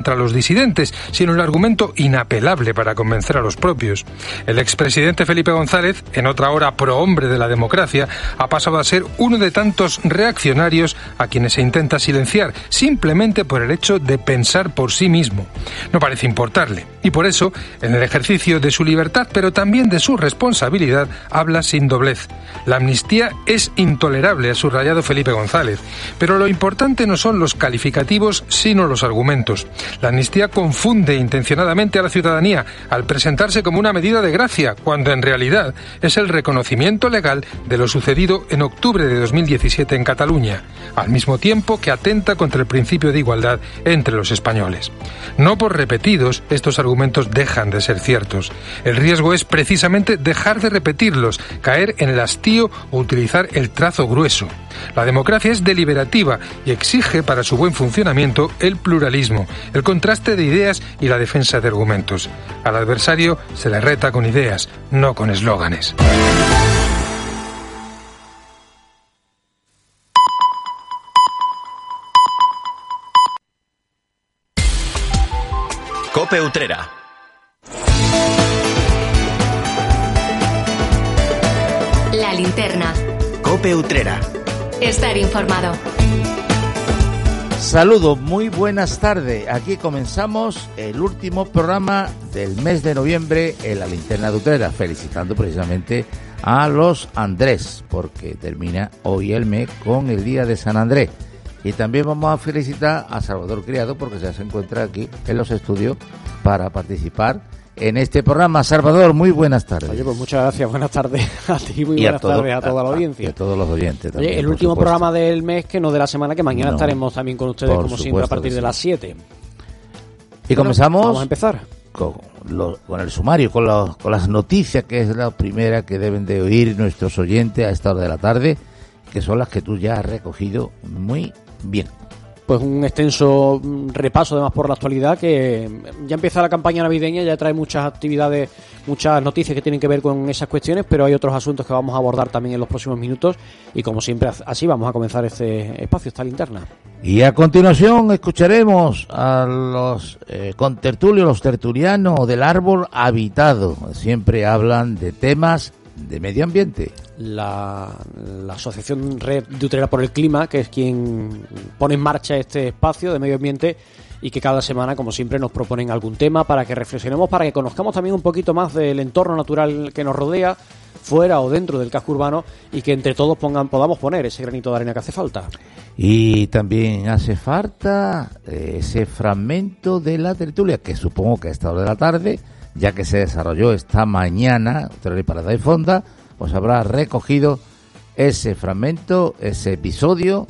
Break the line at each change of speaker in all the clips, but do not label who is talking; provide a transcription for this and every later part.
contra los disidentes, sino el argumento inapelable para convencer a los propios. El expresidente Felipe González, en otra hora prohombre de la democracia, ha pasado a ser uno de tantos reaccionarios a quienes se intenta silenciar, simplemente por el hecho de pensar por sí mismo. No parece importarle, y por eso, en el ejercicio de su libertad, pero también de su responsabilidad, habla sin doblez. La amnistía es intolerable, ha subrayado Felipe González, pero lo importante no son los calificativos, sino los argumentos. La amnistía confunde intencionadamente a la ciudadanía al presentarse como una medida de gracia, cuando en realidad es el reconocimiento legal de lo sucedido en octubre de 2017 en Cataluña, al mismo tiempo que atenta contra el principio de igualdad entre los españoles. No por repetidos, estos argumentos dejan de ser ciertos. El riesgo es precisamente dejar de repetirlos, caer en el hastío o utilizar el trazo grueso. La democracia es deliberativa y exige para su buen funcionamiento el pluralismo, contraste de ideas y la defensa de argumentos. Al adversario se le reta con ideas, no con eslóganes.
Cope Utrera.
La linterna.
Cope Utrera.
Estar informado.
Saludos, muy buenas tardes. Aquí comenzamos el último programa del mes de noviembre en la linterna de Utrera, felicitando precisamente a los Andrés, porque termina hoy el mes con el día de San Andrés. Y también vamos a felicitar a Salvador Criado porque ya se encuentra aquí en los estudios para participar en este programa. Salvador, muy buenas tardes.
Oye, pues muchas gracias, buenas tardes a ti, muy buenas tardes a toda la audiencia.
Y a todos los oyentes también.
Oye, el último programa del mes, que no de la semana, que mañana
No,
estaremos también con ustedes, como siempre, a partir de las 7.
Y comenzamos
Vamos a empezar.
con, lo- con el sumario, con, los- con las noticias, que es la primera que deben de oír nuestros oyentes a esta hora de la tarde, que son las que tú ya has recogido muy bien.
Pues un extenso mm, repaso además por la actualidad que ya empieza la campaña navideña, ya trae muchas actividades, muchas noticias que tienen que ver con esas cuestiones, pero hay otros asuntos que vamos a abordar también en los próximos minutos y como siempre así vamos a comenzar este espacio, esta linterna.
Y a continuación escucharemos a los eh, contertulios, los tertulianos del árbol habitado. Siempre hablan de temas de medio ambiente.
La, Asociación Red de por el Clima, que es quien pone en marcha este espacio de medio ambiente y que cada semana, como siempre, nos proponen algún tema para que reflexionemos, para que conozcamos también un poquito más del entorno natural que nos rodea, fuera o dentro del casco urbano, y que entre todos pongan, podamos poner ese granito de arena que hace falta.
Y también hace falta eh, ese fragmento de la tertulia, que supongo que a esta hora de la tarde, ya que se desarrolló esta mañana, Utrera y Parada y Fonda, pues habrá recogido ese fragmento, ese episodio,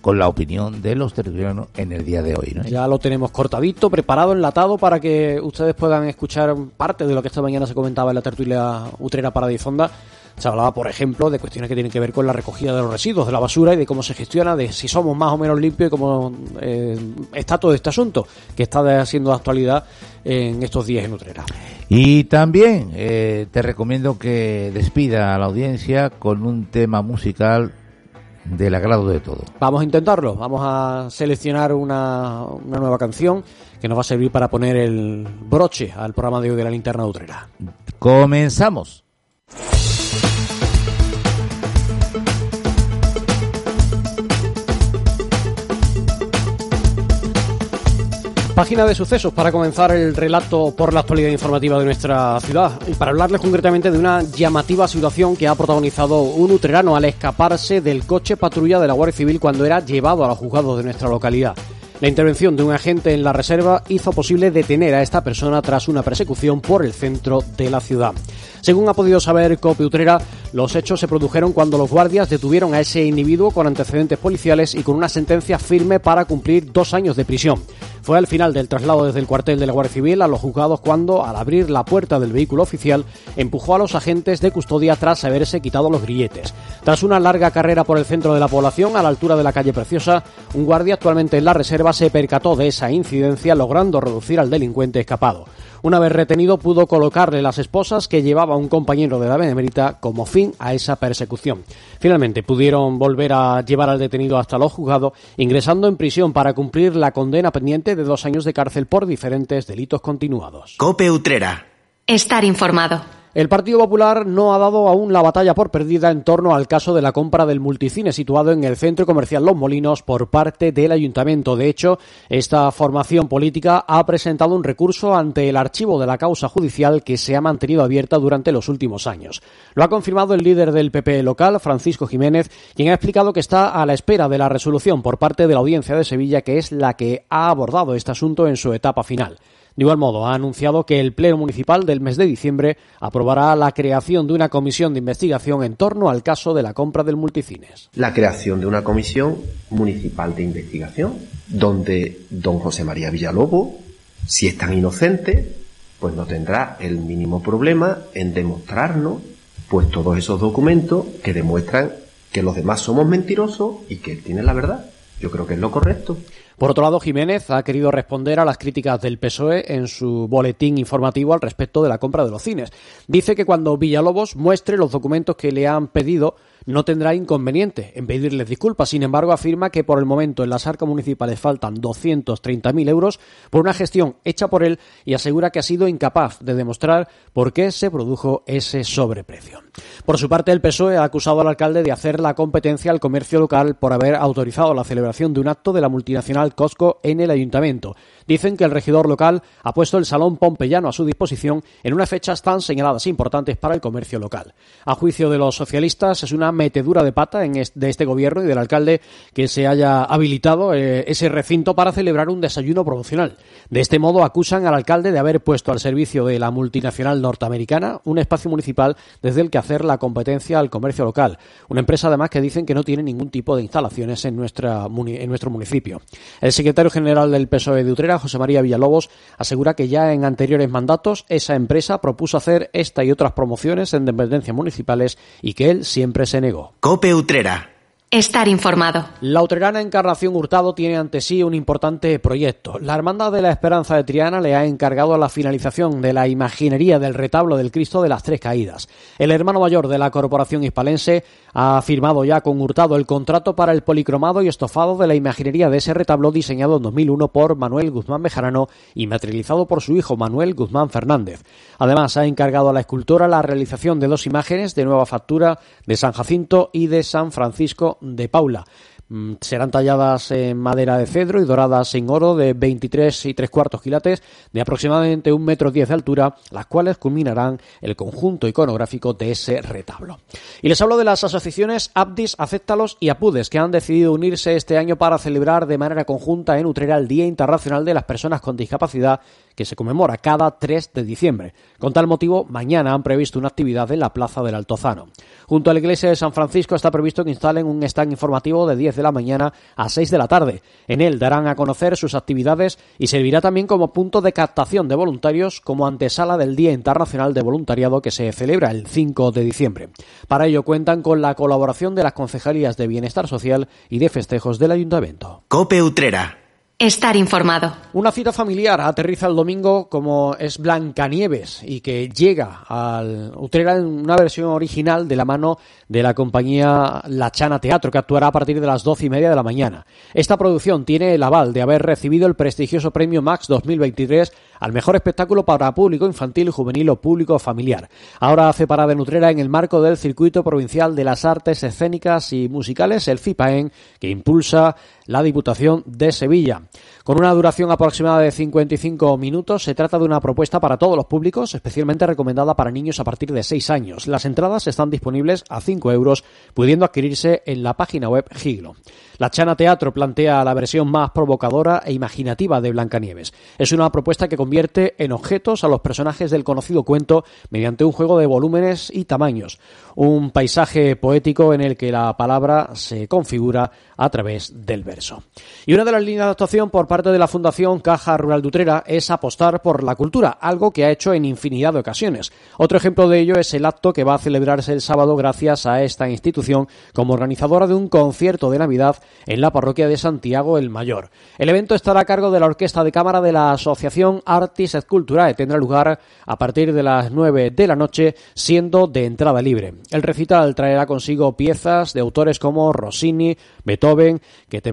con la opinión de los tertulianos en el día de hoy.
Ya lo tenemos cortadito, preparado, enlatado para que ustedes puedan escuchar parte de lo que esta mañana se comentaba en la tertulia Utrera Fonda. Se hablaba, por ejemplo, de cuestiones que tienen que ver con la recogida de los residuos, de la basura y de cómo se gestiona, de si somos más o menos limpios y cómo eh, está todo este asunto que está de actualidad en estos días en Utrera.
Y también eh, te recomiendo que despida a la audiencia con un tema musical del agrado de todo.
Vamos a intentarlo, vamos a seleccionar una, una nueva canción que nos va a servir para poner el broche al programa de hoy de la linterna de Utrera.
Comenzamos.
Página de sucesos para comenzar el relato por la actualidad informativa de nuestra ciudad y para hablarles concretamente de una llamativa situación que ha protagonizado un utrerano al escaparse del coche patrulla de la Guardia Civil cuando era llevado a los juzgados de nuestra localidad. La intervención de un agente en la reserva hizo posible detener a esta persona tras una persecución por el centro de la ciudad. Según ha podido saber Cope Utrera, los hechos se produjeron cuando los guardias detuvieron a ese individuo con antecedentes policiales y con una sentencia firme para cumplir dos años de prisión. Fue al final del traslado desde el cuartel de la Guardia Civil a los juzgados cuando, al abrir la puerta del vehículo oficial, empujó a los agentes de custodia tras haberse quitado los grilletes. Tras una larga carrera por el centro de la población, a la altura de la calle Preciosa, un guardia actualmente en la reserva se percató de esa incidencia, logrando reducir al delincuente escapado. Una vez retenido, pudo colocarle las esposas que llevaba un compañero de la Benemérita como fin a esa persecución. Finalmente, pudieron volver a llevar al detenido hasta los juzgados, ingresando en prisión para cumplir la condena pendiente de dos años de cárcel por diferentes delitos continuados.
Cope Utrera.
Estar informado.
El Partido Popular no ha dado aún la batalla por perdida en torno al caso de la compra del multicine situado en el centro comercial Los Molinos por parte del ayuntamiento. De hecho, esta formación política ha presentado un recurso ante el archivo de la causa judicial que se ha mantenido abierta durante los últimos años. Lo ha confirmado el líder del PP local, Francisco Jiménez, quien ha explicado que está a la espera de la resolución por parte de la Audiencia de Sevilla, que es la que ha abordado este asunto en su etapa final. De igual modo, ha anunciado que el Pleno Municipal del mes de diciembre aprobará la creación de una comisión de investigación en torno al caso de la compra del multicines.
La creación de una comisión municipal de investigación, donde don José María Villalobo, si es tan inocente, pues no tendrá el mínimo problema en demostrarnos pues todos esos documentos que demuestran que los demás somos mentirosos y que él tiene la verdad. Yo creo que es lo correcto.
Por otro lado, Jiménez ha querido responder a las críticas del PSOE en su boletín informativo al respecto de la compra de los cines. Dice que cuando Villalobos muestre los documentos que le han pedido, no tendrá inconveniente en pedirles disculpas. Sin embargo, afirma que por el momento en las arcas municipales faltan 230.000 euros por una gestión hecha por él y asegura que ha sido incapaz de demostrar por qué se produjo ese sobreprecio. Por su parte, el PSOE ha acusado al alcalde de hacer la competencia al comercio local por haber autorizado la celebración de un acto de la multinacional Costco en el ayuntamiento. Dicen que el regidor local ha puesto el Salón Pompeyano a su disposición en unas fechas tan señaladas e importantes para el comercio local. A juicio de los socialistas, es una metedura de pata en de este gobierno y del alcalde que se haya habilitado eh, ese recinto para celebrar un desayuno promocional. De este modo, acusan al alcalde de haber puesto al servicio de la multinacional norteamericana un espacio municipal desde el que hacer la competencia al comercio local. Una empresa, además, que dicen que no tiene ningún tipo de instalaciones en, nuestra, en nuestro municipio. El secretario general del PSOE de Utrera José María Villalobos, asegura que ya en anteriores mandatos esa empresa propuso hacer esta y otras promociones en dependencias municipales y que él siempre se negó.
Cope Utrera.
Estar informado.
La utrerana Encarnación Hurtado tiene ante sí un importante proyecto. La Hermandad de la Esperanza de Triana le ha encargado la finalización de la imaginería del retablo del Cristo de las Tres Caídas. El hermano mayor de la Corporación Hispalense ha firmado ya con Hurtado el contrato para el policromado y estofado de la imaginería de ese retablo diseñado en 2001 por Manuel Guzmán Bejarano y materializado por su hijo Manuel Guzmán Fernández. Además, ha encargado a la escultora la realización de dos imágenes de nueva factura de San Jacinto y de San Francisco de Paula. Mm, serán talladas en madera de cedro y doradas en oro de 23 y tres cuartos quilates de aproximadamente un metro diez de altura, las cuales culminarán el conjunto iconográfico de ese retablo. Y les hablo de las asociaciones Abdis, Acéptalos y Apudes, que han decidido unirse este año para celebrar de manera conjunta en Utrera el Día Internacional de las Personas con Discapacidad que se conmemora cada 3 de diciembre. Con tal motivo, mañana han previsto una actividad en la Plaza del Altozano. Junto a la iglesia de San Francisco está previsto que instalen un stand informativo de 10 de la mañana a 6 de la tarde. En él darán a conocer sus actividades y servirá también como punto de captación de voluntarios como antesala del Día Internacional de Voluntariado que se celebra el 5 de diciembre. Para ello cuentan con la colaboración de las concejalías de Bienestar Social y de Festejos del Ayuntamiento.
Cope Utrera.
Estar informado.
Una cita familiar aterriza el domingo como es Blancanieves y que llega al Utrera en una versión original de la mano de la compañía La Chana Teatro que actuará a partir de las doce y media de la mañana. Esta producción tiene el aval de haber recibido el prestigioso premio Max 2023 al mejor espectáculo para público infantil, juvenil o público familiar. Ahora hace parada en Utrera en el marco del Circuito Provincial de las Artes Escénicas y Musicales, el FIPAEN, que impulsa la Diputación de Sevilla. Con una duración aproximada de 55 minutos, se trata de una propuesta para todos los públicos, especialmente recomendada para niños a partir de 6 años. Las entradas están disponibles a 5 euros, pudiendo adquirirse en la página web Giglo. La Chana Teatro plantea la versión más provocadora e imaginativa de Blancanieves. Es una propuesta que convierte en objetos a los personajes del conocido cuento mediante un juego de volúmenes y tamaños. Un paisaje poético en el que la palabra se configura a través del verso. Y una de las líneas de actuación por parte de la Fundación Caja Rural de Utrera es apostar por la cultura, algo que ha hecho en infinidad de ocasiones. Otro ejemplo de ello es el acto que va a celebrarse el sábado gracias a esta institución como organizadora de un concierto de Navidad en la parroquia de Santiago el Mayor. El evento estará a cargo de la Orquesta de Cámara de la Asociación Artis et Culturae. Tendrá lugar a partir de las 9 de la noche, siendo de entrada libre. El recital traerá consigo piezas de autores como Rossini, Beethoven, Goethe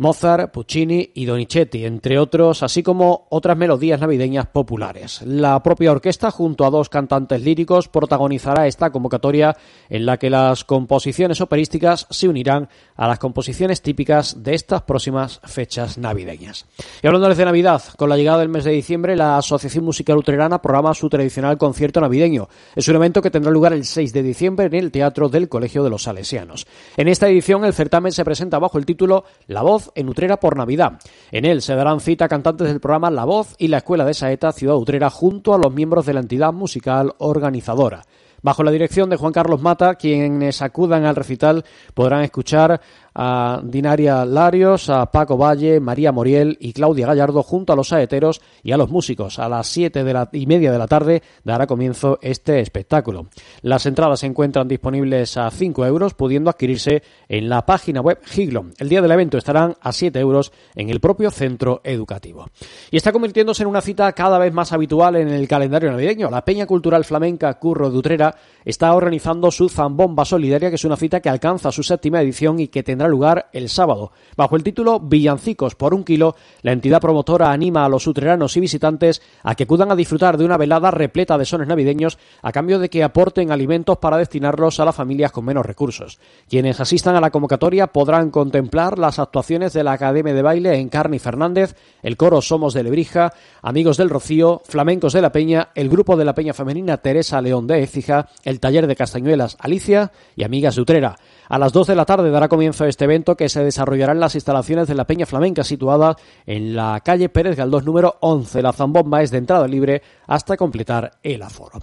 Mozart, Puccini y Donizetti, entre otros, así como otras melodías navideñas populares. La propia orquesta, junto a dos cantantes líricos, protagonizará esta convocatoria en la que las composiciones operísticas se unirán a las composiciones típicas de estas próximas fechas navideñas. Y hablando de Navidad, con la llegada del mes de diciembre, la Asociación Musical Luterana programa su tradicional concierto navideño. Es un evento que tendrá lugar el 6 de diciembre en el Teatro del Colegio de los Salesianos. En esta edición, el certamen se presenta bajo el título La Voz en Utrera por Navidad. En él se darán cita cantantes del programa La Voz y la Escuela de Saeta Ciudad Utrera junto a los miembros de la entidad musical organizadora. Bajo la dirección de Juan Carlos Mata, quienes acudan al recital podrán escuchar a Dinaria Larios, a Paco Valle, María Moriel y Claudia Gallardo junto a los saeteros y a los músicos. A las siete de la y media de la tarde dará comienzo este espectáculo. Las entradas se encuentran disponibles a 5 euros, pudiendo adquirirse en la página web Higlon. El día del evento estarán a 7 euros en el propio centro educativo. Y está convirtiéndose en una cita cada vez más habitual en el calendario navideño. La Peña Cultural Flamenca Curro de Utrera está organizando su Zambomba Solidaria, que es una cita que alcanza su séptima edición y que tendrá lugar el sábado. Bajo el título Villancicos por un kilo, la entidad promotora anima a los utreranos y visitantes a que acudan a disfrutar de una velada repleta de sones navideños a cambio de que aporten alimentos para destinarlos a las familias con menos recursos. Quienes asistan a la convocatoria podrán contemplar las actuaciones de la Academia de Baile Encarni Fernández, el coro Somos de Lebrija, Amigos del Rocío, Flamencos de la Peña, el grupo de la Peña Femenina Teresa León de Écija, el taller de Castañuelas Alicia y Amigas de Utrera. A las 2 de la tarde dará comienzo este evento que se desarrollará en las instalaciones de la Peña Flamenca situada en la calle Pérez Galdós número 11. La zambomba es de entrada libre hasta completar el aforo.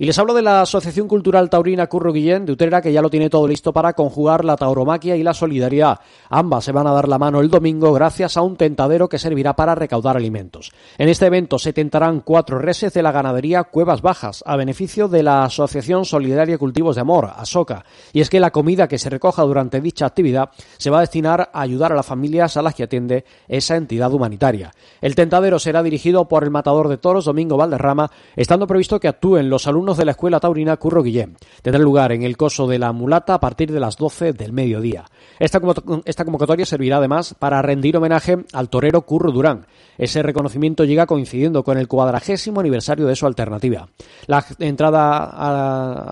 Y les hablo de la Asociación Cultural Taurina Curro Guillén de Utrera que ya lo tiene todo listo para conjugar la tauromaquia y la solidaridad. Ambas se van a dar la mano el domingo gracias a un tentadero que servirá para recaudar alimentos. En este evento se tentarán cuatro reses de la ganadería Cuevas Bajas a beneficio de la Asociación Solidaria Cultivos de Amor, ASOCA. Y es que la comida que se recoja durante dicha actividad se va a destinar a ayudar a las familias a las que atiende esa entidad humanitaria. El tentadero será dirigido por el matador de toros Domingo Valderrama, estando previsto que actúen los alumnos de la Escuela Taurina Curro Guillén. Tendrá lugar en el coso de la Mulata a partir de las 12 del mediodía. Esta, convocatoria servirá además para rendir homenaje al torero Curro Durán. Ese reconocimiento llega coincidiendo con el cuadragésimo aniversario de su alternativa. La entrada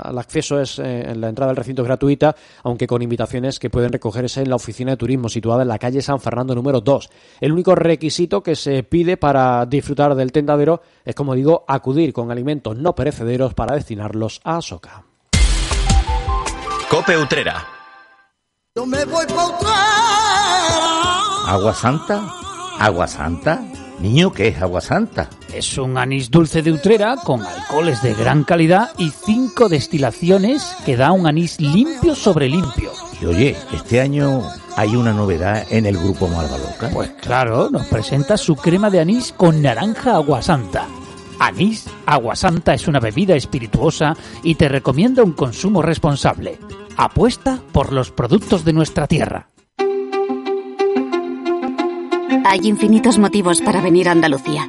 al acceso es eh, la entrada al recinto es gratuita, aunque con invitaciones que pueden recogerse en la oficina de turismo situada en la calle San Fernando número 2. El único requisito que se pide para disfrutar del tentadero es, como digo, acudir con alimentos no perecederos para destinarlos a Soca.
Cope Utrera.
¿Agua Santa? ¿Agua Santa? Niño, ¿qué es Agua Santa?
Es un anís dulce de Utrera con alcoholes de gran calidad y cinco destilaciones que da un anís limpio sobre limpio.
Y oye, este año hay una novedad en el grupo Malvaloca.
Pues claro, nos presenta su crema de anís con naranja aguasanta. Anís Aguasanta es una bebida espirituosa y te recomienda un consumo responsable. Apuesta por los productos de nuestra tierra.
Hay infinitos motivos para venir a Andalucía.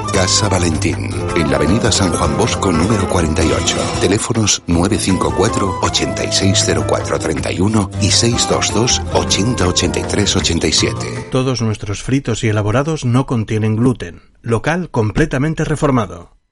Casa Valentín, en la avenida San Juan Bosco número 48. Teléfonos 954 860431 y 622 808387.
Todos nuestros fritos y elaborados no contienen gluten. Local completamente reformado.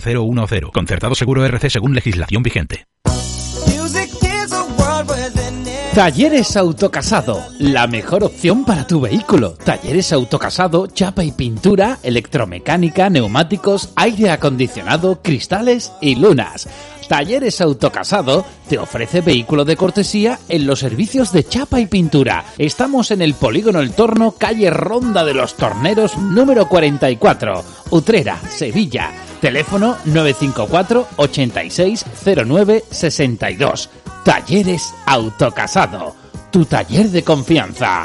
0010. Concertado seguro RC según legislación vigente.
Talleres Autocasado, la mejor opción para tu vehículo. Talleres Autocasado, chapa y pintura, electromecánica, neumáticos, aire acondicionado, cristales y lunas. Talleres Autocasado te ofrece vehículo de cortesía en los servicios de chapa y pintura. Estamos en el Polígono El Torno, calle Ronda de los Torneros, número 44, Utrera, Sevilla. Teléfono 954 8609 62. Talleres Autocasado, tu taller de confianza.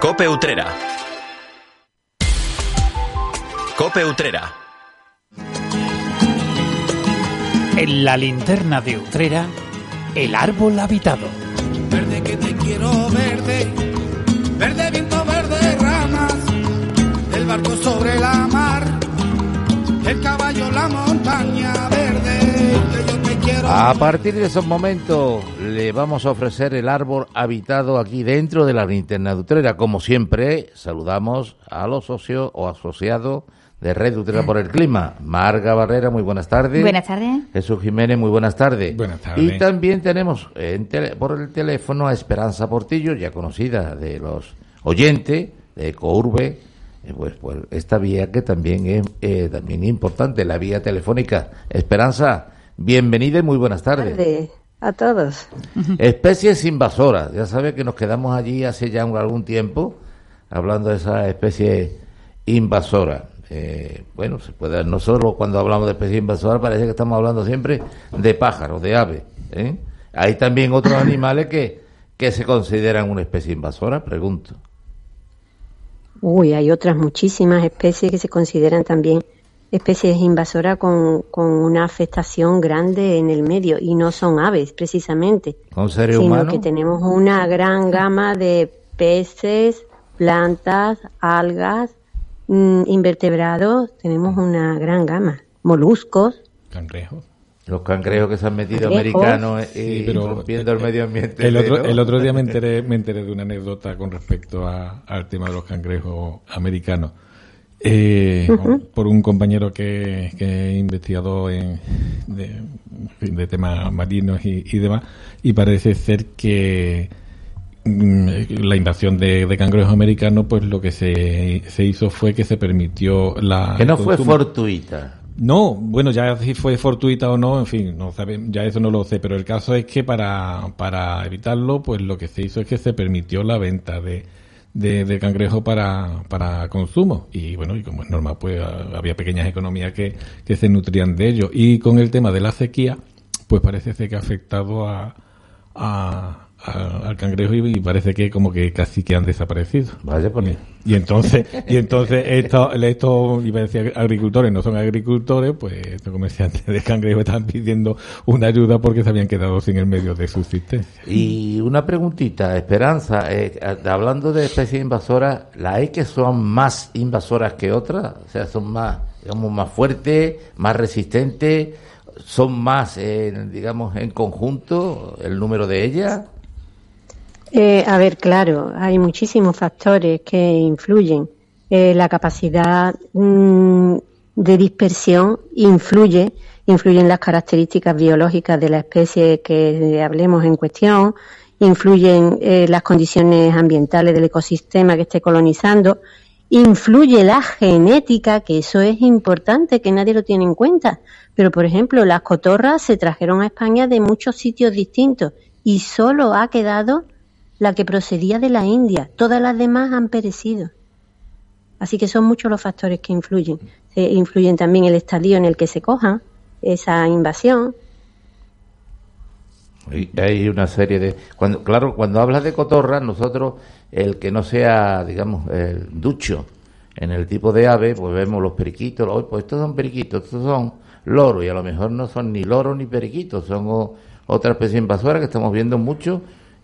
Cope Utrera. Cope Utrera.
En la linterna de Utrera, el árbol habitado.
Verde que te quiero verde, verde viento, verde ramas, el barco sobre la mar, el caballo, la montaña
A partir de esos momentos le vamos a ofrecer el árbol habitado aquí dentro de la linterna de Utrera. Como siempre, saludamos a los socios o asociados de Red Utrera por el Clima. Marga Barrera, muy buenas tardes.
Buenas tardes.
Jesús Jiménez, muy buenas tardes.
Buenas tardes.
Y también tenemos en tele- por el teléfono a Esperanza Portillo, ya conocida de los oyentes de Courbe. Eh, Pues, pues esta vía que también es eh, también importante, la vía telefónica. Esperanza, bienvenida y muy buenas tardes.
tardes a todos.
Especies invasoras. Ya sabe que nos quedamos allí hace ya un- algún tiempo hablando de esa especie invasora. Eh, bueno, se puede, no solo cuando hablamos de especies invasoras parece que estamos hablando siempre de pájaros, de aves. ¿eh? Hay también otros animales que, que se consideran una especie invasora, pregunto.
Uy, hay otras muchísimas especies que se consideran también especies invasoras con, con una afectación grande en el medio y no son aves precisamente,
¿Son seres
sino
humanos?
que tenemos una gran gama de peces, plantas, algas, mm, invertebrados, tenemos una gran gama, moluscos.
Cangrejo.
Los cangrejos que se han metido
Cangrejos.
americanos y
Sí, pero
rompiendo el medio ambiente.
El otro,
¿no?
el otro día me enteré, me enteré de una anécdota con respecto a- al tema de los cangrejos americanos. Eh. Por un compañero que, que he investigado en, de, de temas marinos y, y demás, y parece ser que mm, la invasión de, de cangrejos americanos, pues lo que se, se hizo fue que se permitió la.
Que no fue
consumo.
fortuita.
No, bueno, ya si fue fortuita o no, en fin, no sabe, ya eso no lo sé, pero el caso es que para, para evitarlo, pues lo que se hizo es que se permitió la venta de, de, de cangrejo para, para consumo. Y bueno, y como es normal, pues a- había pequeñas economías que, que se nutrían de ello. Y con el tema de la sequía, pues parece ser que ha afectado a, a, al cangrejo y, y parece que como que casi que han desaparecido.
Vaya por
y, y entonces, y entonces estos, estos, iba a decir agricultores, no son agricultores, pues estos comerciantes de cangrejo están pidiendo una ayuda porque se habían quedado sin el medio de subsistencia.
Y una preguntita, Esperanza, eh, hablando de especies invasoras, ¿las hay que son más invasoras que otras? O sea, son más, digamos, más fuertes, más resistentes, son más, eh, digamos, en conjunto el número de ellas.
Eh, a ver, claro, hay muchísimos factores que influyen. Eh, la capacidad mm, de dispersión influye, influyen las características biológicas de la especie que hablemos en cuestión, influyen eh, las condiciones ambientales del ecosistema que esté colonizando, influye la genética, que eso es importante, que nadie lo tiene en cuenta. Pero, por ejemplo, las cotorras se trajeron a España de muchos sitios distintos y solo ha quedado la que procedía de la India. Todas las demás han perecido. Así que son muchos los factores que influyen. Se influyen también el estadio en el que se coja esa invasión.
Hay- Hay una serie de... Cuando, claro, cuando hablas de cotorras, nosotros, el que no sea, digamos, el ducho en el tipo de ave, pues vemos los periquitos, pues estos son periquitos, estos son loros, y a lo mejor no son ni loros ni periquitos, son o- otra especie invasora que estamos viendo mucho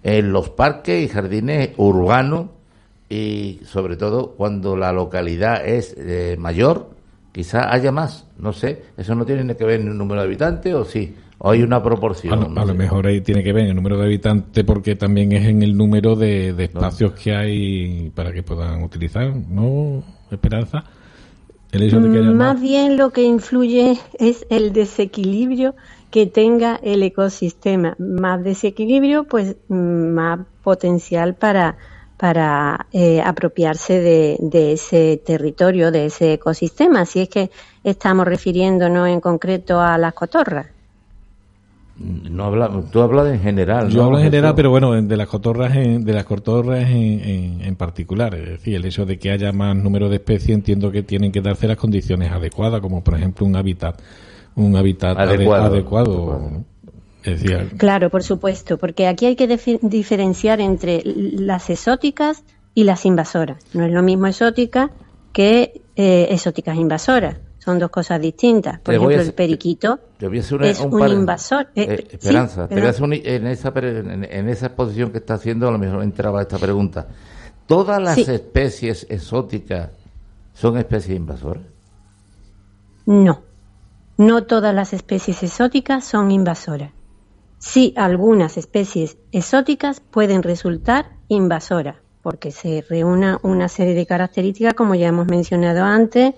en los parques y jardines urbanos, y sobre todo cuando la localidad es eh, mayor, quizá haya más, no sé, eso no tiene que ver en el número de habitantes o sí, o hay una proporción.
A lo,
no
a lo
sé.
mejor ahí tiene que ver en el número de habitantes porque también es en el número de, de espacios que hay para que puedan utilizar, ¿no, Esperanza? El hecho de que haya
Más
más.
bien lo que influye es el desequilibrio que tenga el ecosistema. Más desequilibrio, pues mm, más potencial para, para eh, apropiarse de, de ese territorio, de ese ecosistema. Si es que estamos refiriéndonos en concreto a las cotorras.
No habla, tú hablas en general.
Yo
¿no,
hablo en general, pero bueno, de las cotorras en, de las cotorras en, en, en particular. Es decir, el hecho de que haya más número de especies entiendo que tienen que darse las condiciones adecuadas, como por ejemplo un hábitat, un hábitat ade-
Adecuado.
adecuado. ¿no? Es decir,
Claro, por supuesto, porque aquí hay que diferenciar entre las exóticas y las invasoras. No es lo mismo exótica que eh, exóticas invasoras. Son dos cosas distintas. Por ejemplo, el periquito
una-
es
un
un,
par-
invasor. eh,
Eh,
sí,
Esperanza, te voy a hacer un- en, esa, en, en esa exposición que está haciendo, a lo mejor entraba esta pregunta. ¿Todas las
Sí.
especies exóticas son especies invasoras?
No, no todas las especies exóticas son invasoras. Sí, algunas especies exóticas pueden resultar invasoras, porque se reúna una serie de características, como ya hemos mencionado antes,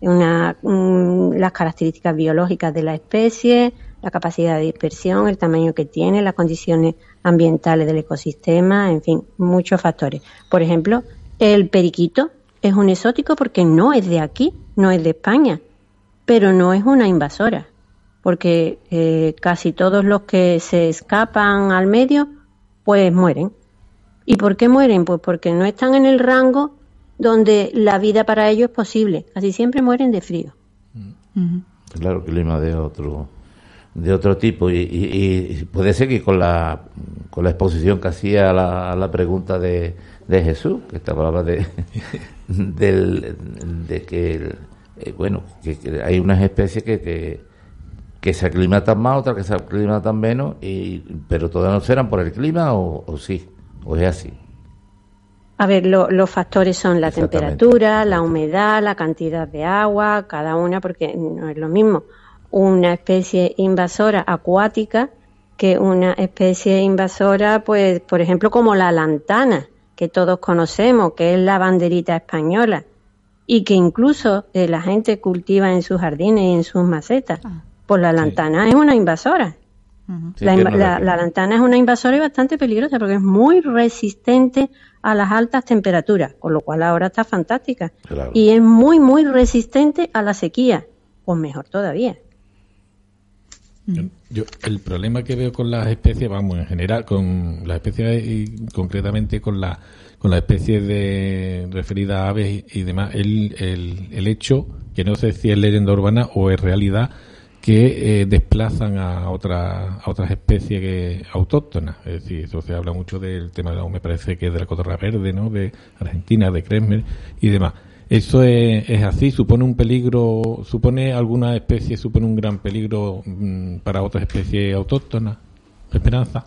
una, mm, las características biológicas de la especie, la capacidad de dispersión, el tamaño que tiene, las condiciones ambientales del ecosistema, en fin, muchos factores. Por ejemplo, el periquito es un exótico porque no es de aquí, no es de España, pero no es una invasora, porque eh, casi todos los que se escapan al medio, pues mueren. ¿Y por qué mueren? Pues porque no están en el rango donde la vida para ellos es posible. Casi siempre mueren de frío.
Claro, clima de otro de otro tipo y, y- y puede ser que con la con la exposición que hacía a la, a la pregunta de, de Jesús que te hablaba de del, de que eh, bueno que, que hay unas especies que, que que se aclimatan más otras que se aclimatan menos y pero todas no serán por el clima o, o sí o es así.
A ver, lo- los factores son la temperatura, la humedad, la cantidad de agua, cada una, porque no es lo mismo. Una especie invasora acuática que una especie invasora, pues, por ejemplo, como la lantana, que todos conocemos, que es la banderita española, y que incluso eh, la gente cultiva en sus jardines y en sus macetas. Pues la lantana es una invasora.
Sí,
La, lantana es una invasora y bastante peligrosa porque es muy resistente a las altas temperaturas, con lo cual ahora está fantástica.
Claro.
Y es muy, muy resistente a la sequía, pues mejor todavía.
Yo, el problema que veo con las especies, vamos, en general, con las especies y concretamente con la con las especies de referidas a aves y, demás, el, el, el hecho, que no sé si es leyenda urbana o es realidad, que eh, desplazan a, otra, a otras especies que, autóctonas. Es decir, eso se habla mucho del tema, me parece que de la cotorra verde, ¿no? De Argentina, de Cresmer y demás. ¿Eso es, es, así? ¿Supone un peligro, supone alguna especie, supone un gran peligro mm, para otras especies autóctonas? Esperanza.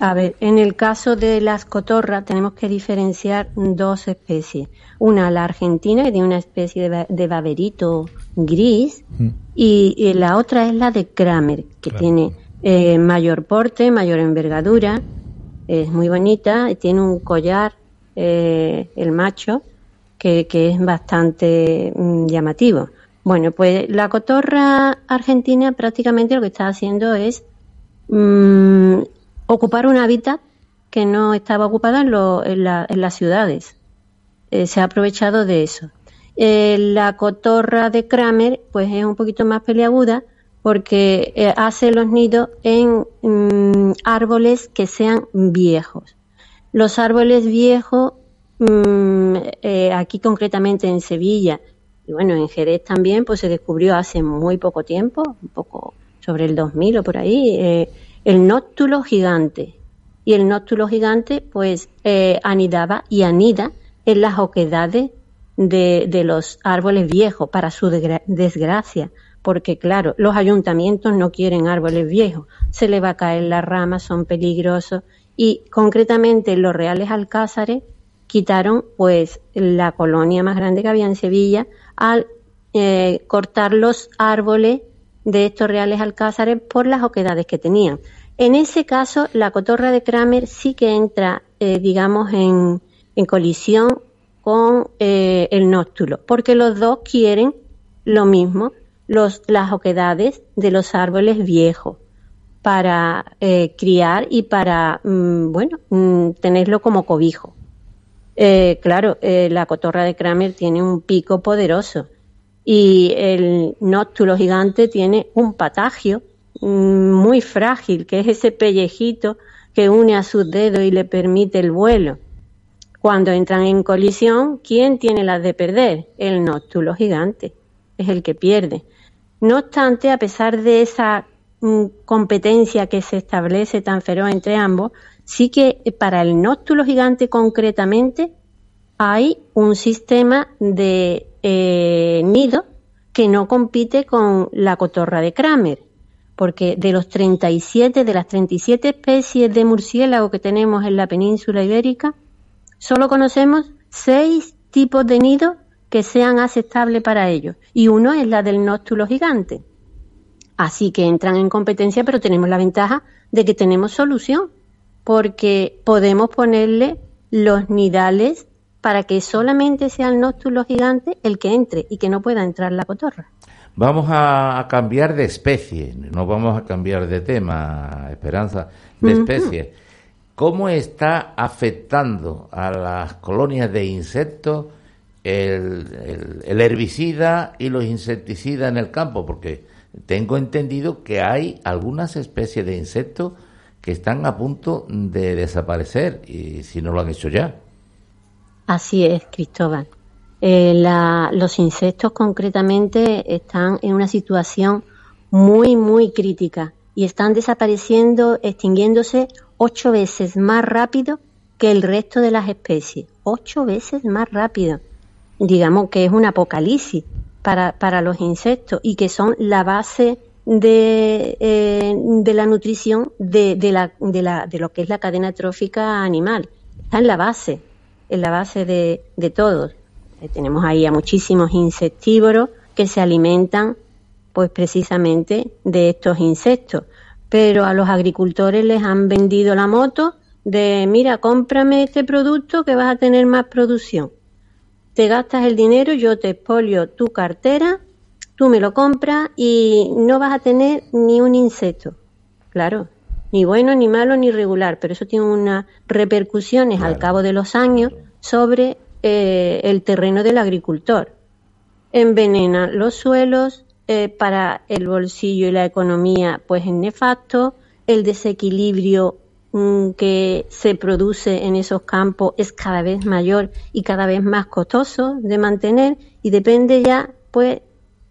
A ver, en el caso de las cotorras tenemos que diferenciar dos especies. Una, la argentina, que tiene una especie de, de baberito gris, mm. y, la otra es la de Kramer, que tiene eh, mayor porte, mayor envergadura, es muy bonita, y tiene un collar, eh, el macho, que, es bastante mm, llamativo. Bueno, pues la cotorra argentina prácticamente lo que está haciendo es mm, ocupar un hábitat que no estaba ocupado en, las ciudades. Eh, se ha aprovechado de eso. Eh, la cotorra de Kramer, pues es un poquito más peleaguda porque eh, hace los nidos en mm, árboles que sean viejos. Los árboles viejos Mm, aquí concretamente en Sevilla y bueno, en Jerez también, pues se descubrió hace muy poco tiempo, un poco sobre el 2000 o por ahí, el nóctulo gigante. Y el nóctulo gigante, pues, eh, anidaba y anida en las oquedades de, los árboles viejos, para su desgracia. Porque, claro, los ayuntamientos no quieren árboles viejos. Se le va a caer las ramas, son peligrosos. Y concretamente en los reales alcázares, quitaron pues la colonia más grande que había en Sevilla al eh, cortar los árboles de estos reales alcázares por las oquedades que tenían. En ese caso, la cotorra de Kramer sí que entra, eh, digamos, en, colisión con eh, el nóctulo, porque los dos quieren lo mismo, los, las oquedades de los árboles viejos para criar y para, mm, bueno, mm, tenerlo como cobijo. Eh, claro, eh, la cotorra de Kramer tiene un pico poderoso y el nóctulo gigante tiene un patagio mm, muy frágil, que es ese pellejito que une a sus dedos y le permite el vuelo. Cuando entran en colisión, ¿quién tiene las de perder? El nóctulo gigante, es el que pierde. No obstante, a pesar de esa mm, competencia que se establece tan feroz entre ambos, sí que para el nóctulo gigante concretamente hay un sistema de eh, nido que no compite con la cotorra de Kramer, porque de los 37, de las 37 especies de murciélago que tenemos en la península ibérica, solo conocemos seis tipos de nidos que sean aceptables para ellos, y uno es la del nóctulo gigante. Así que entran en competencia, pero tenemos la ventaja de que tenemos solución porque podemos ponerle los nidales para que solamente sea el nóctulo gigante el que entre y que no pueda entrar la cotorra.
Vamos a, cambiar de especie, no vamos a cambiar de tema, Esperanza, de especie. ¿Cómo está afectando a las colonias de insectos el, el herbicida y los insecticidas en el campo? Porque tengo entendido que hay algunas especies de insectos que están a punto de desaparecer y si no lo han hecho ya.
Así es, Cristóbal. Eh, los insectos concretamente están en una situación muy, muy crítica y están desapareciendo, extinguiéndose ocho veces más rápido que el resto de las especies. Ocho veces más rápido. Digamos que es un apocalipsis para, para los insectos y que son la base de, eh, de la nutrición de, de, la, de, la, de lo que es la cadena trófica animal. Está en la base, en la base de, de todos. Eh, tenemos ahí a muchísimos insectívoros que se alimentan pues precisamente de estos insectos. Pero a los agricultores les han vendido la moto de, mira, cómprame este producto que vas a tener más producción. Te gastas el dinero, yo te expolio tu cartera tú me lo compras y no vas a tener ni un insecto. Claro, ni bueno, ni malo, ni regular, pero eso tiene unas repercusiones al cabo de los años sobre eh, el terreno del agricultor. Envenena los suelos, eh, para el bolsillo y la economía, pues es nefasto, el desequilibrio mm, que se produce en esos campos es cada vez mayor y cada vez más costoso de mantener y depende ya, pues,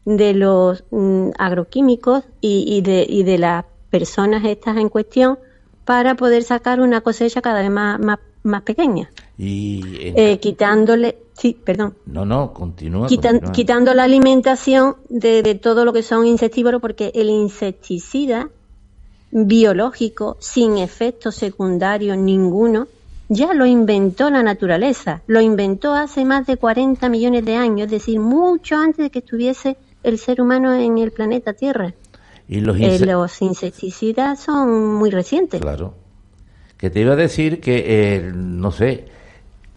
de los mm, agroquímicos y, y de, y de las personas estas en cuestión para poder sacar una cosecha cada vez más, más, más pequeña.
Y
Eh, quitándole, sí, perdón,
no, no, continúa.
Quitan-
continúa.
quitando la alimentación de, de todo lo que son insectívoros, porque el insecticida biológico, sin efectos secundarios ninguno, ya lo inventó la naturaleza. Lo inventó hace más de 40 millones de años, es decir, mucho antes de que estuviese el ser humano en el planeta Tierra.
Y los
Eh, los insecticidas son muy recientes.
Claro. Que te iba a decir que, eh, no sé,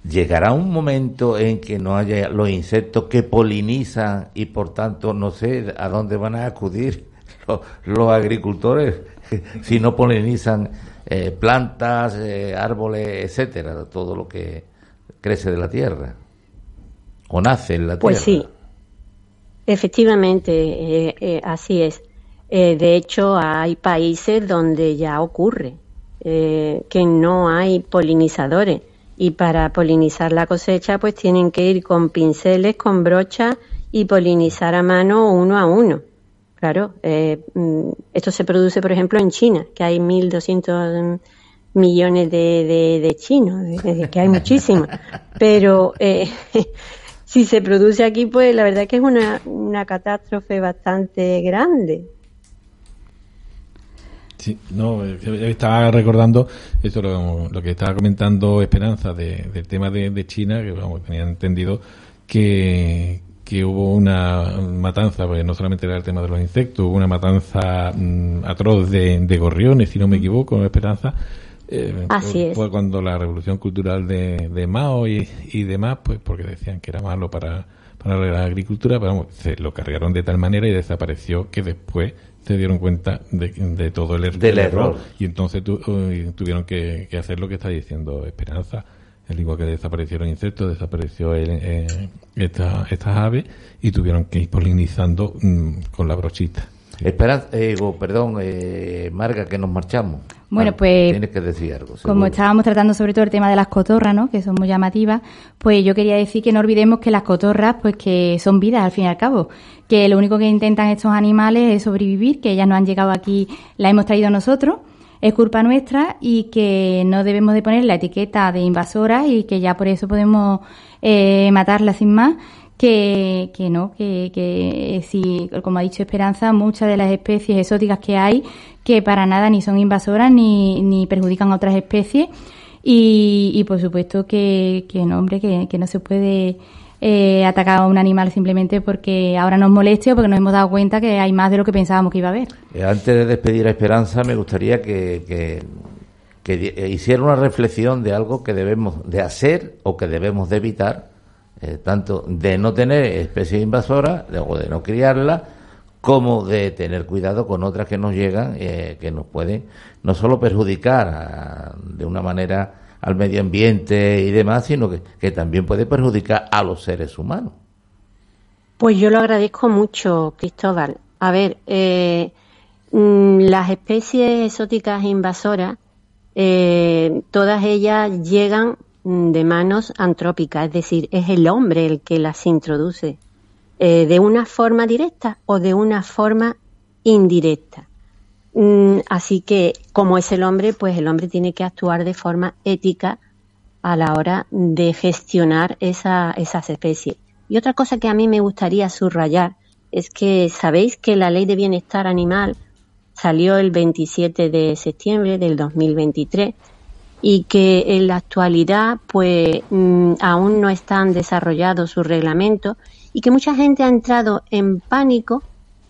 llegará un momento en que no haya los insectos que polinizan y por tanto no sé a dónde van a acudir los, los agricultores si no polinizan eh, plantas, eh, árboles, etcétera, todo lo que crece de la tierra o nace en la
Pues
tierra.
sí, efectivamente, eh, así es. Eh, de hecho, hay países donde ya ocurre eh, que no hay polinizadores y para polinizar la cosecha pues tienen que ir con pinceles, con brochas y polinizar a mano uno a uno. Claro, eh, mm, esto se produce, por ejemplo, en China, que hay 1.200 millones de, de, chinos, que hay muchísimos. Pero eh, si se produce aquí, pues la verdad que es una, una catástrofe bastante grande.
Sí, no, eh, estaba recordando eso lo, lo que estaba comentando Esperanza de- del tema de, de China, que vamos, tenía entendido que, que hubo una matanza, porque no solamente era el tema de los insectos, hubo una matanza mm, atroz de, de gorriones, si no me equivoco, Esperanza. Eh,
Así
fue-
es.
Fue cuando la revolución cultural de, de Mao y, y demás, pues porque decían que era malo para, para la agricultura, pero vamos, se lo cargaron de tal manera y desapareció que después se dieron cuenta de, de todo el, er-
Del
el
error.
y entonces tu- eh, tuvieron que, que hacer lo que está diciendo Esperanza. El igual que desaparecieron insectos, desapareció el, eh, esta- estas aves y tuvieron que ir polinizando mm, con la brochita.
Esperanza, eh, perdón, eh, Marga, que nos marchamos.
Bueno,
Ah,
pues,
Tienes que decir algo.
Como estábamos tratando sobre todo el tema de las cotorras, ¿no? Que son muy llamativas, pues yo quería decir que no olvidemos que las cotorras, pues que son vidas al fin y al cabo, que lo único que intentan estos animales es sobrevivir, que ellas no han llegado aquí, las hemos traído nosotros, es culpa nuestra y que no debemos de poner la etiqueta de invasoras y que ya por eso podemos eh, matarlas sin más. Que, que no, que, que si, como ha dicho Esperanza, muchas de las especies exóticas que hay, que para nada ni son invasoras ni, ni perjudican a otras especies. Y, y por supuesto que, que no, hombre, que, que no se puede eh, atacar a un animal simplemente porque ahora nos moleste o porque nos hemos dado cuenta que hay más de lo que pensábamos que iba a haber.
Eh, antes de despedir a Esperanza, me gustaría que, que, eh, hiciera una reflexión de algo que debemos de hacer o que debemos de evitar, eh, tanto de no tener especies invasoras de- o de no criarlas, como de tener cuidado con otras que nos llegan, eh, que nos pueden no solo perjudicar a- de una manera al medio ambiente y demás, sino que, que también puede perjudicar a los seres humanos.
Pues yo lo agradezco mucho, Cristóbal. A ver, eh, mm, las especies exóticas invasoras, eh, todas ellas llegan de manos antrópicas, es decir, es el hombre el que las introduce, eh, de una forma directa o de una forma indirecta. Mm, Así que, como es el hombre, pues el hombre tiene que actuar de forma ética a la hora de gestionar esa- esas especies. Y otra cosa que a mí me gustaría subrayar es que sabéis que la ley de bienestar animal salió el 27 de septiembre del 2023 y que en la actualidad pues mm, aún no están desarrollados sus reglamentos y que mucha gente ha entrado en pánico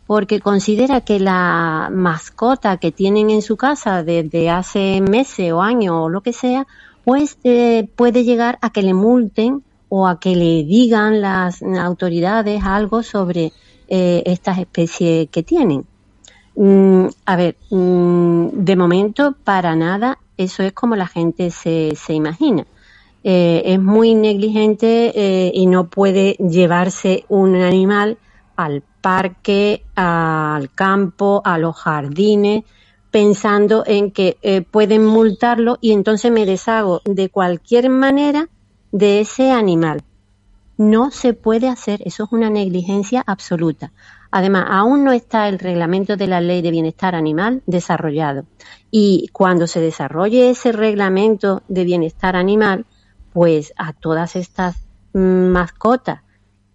porque considera que la mascota que tienen en su casa desde hace meses o años o lo que sea, pues eh, puede llegar a que le multen o a que le digan las autoridades algo sobre eh, estas especies que tienen. Mm, a ver, mm, de momento para nada eso es como la gente se, se imagina. Eh, es muy negligente eh, y no puede llevarse un animal al parque, al campo, a los jardines, pensando en que eh, pueden multarlo y entonces me deshago de cualquier manera de ese animal. no se puede hacer, eso es una negligencia absoluta. Además, aún no está el reglamento de la ley de bienestar animal desarrollado. Y cuando se desarrolle ese reglamento de bienestar animal, pues a todas estas mascotas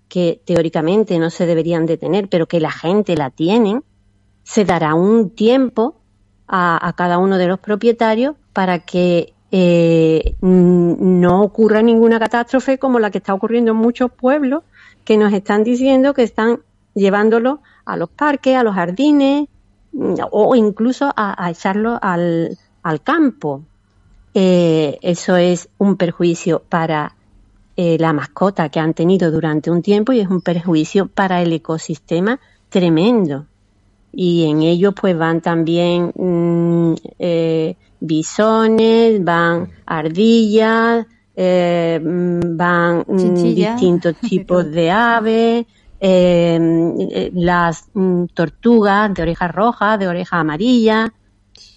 que teóricamente no se deberían de tener, pero que la gente la tiene, se dará un tiempo a, cada uno de los propietarios para que eh, no ocurra ninguna catástrofe como la que está ocurriendo en muchos pueblos que nos están diciendo que están llevándolo a los parques, a los jardines o incluso a, echarlo al, campo. Eh, eso es un perjuicio para eh, la mascota que han tenido durante un tiempo y es un perjuicio para el ecosistema tremendo. Y en ello pues van también mm, eh, bisones, van ardillas, eh, mm, van mm, distintos tipos de aves, las tortugas de orejas rojas, de oreja amarilla.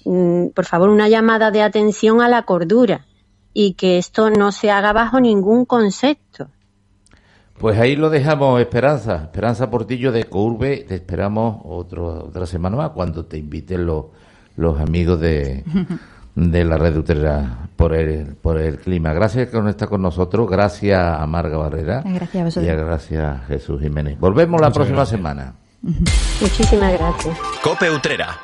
por favor, una llamada de atención a la cordura y que esto no se haga bajo ningún concepto.
Pues ahí lo dejamos, Esperanza. Esperanza Portillo de Courbe. Te esperamos otro, otra semana más cuando te inviten los, los amigos de, de la red Utrera por el, por el clima. Gracias que está con nosotros. Gracias a Marga Barrera.
Gracias a
Y gracias a Jesús Jiménez. Volvemos la próxima semana.
Muchísimas gracias.
Cope Utrera.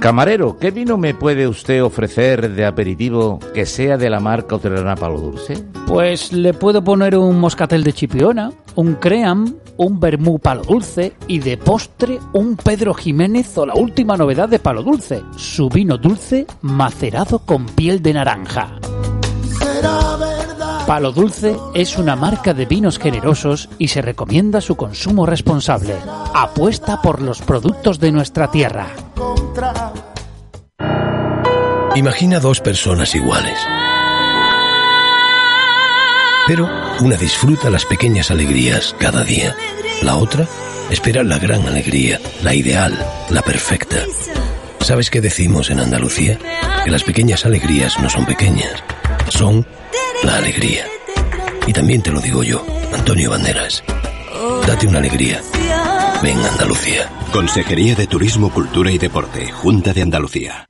Camarero, ¿qué vino me puede usted ofrecer de aperitivo que sea de la marca Utrerana Palo Dulce?
Pues le puedo poner un moscatel de chipiona, un cream, un vermú palo dulce y de postre un Pedro Jiménez o la última novedad de palo dulce, su vino dulce macerado con piel de naranja. Palo Dulce es una marca de vinos generosos y se recomienda su consumo responsable. Apuesta por los productos de nuestra tierra.
Imagina dos personas iguales. Pero una disfruta las pequeñas alegrías cada día. La otra espera la gran alegría, la ideal, la perfecta. ¿Sabes qué decimos en Andalucía? Que las pequeñas alegrías no son pequeñas, son la alegría. Y también te lo digo yo, Antonio Banderas. Date una alegría. Ven Andalucía.
Consejería de Turismo, Cultura y Deporte, Junta de Andalucía.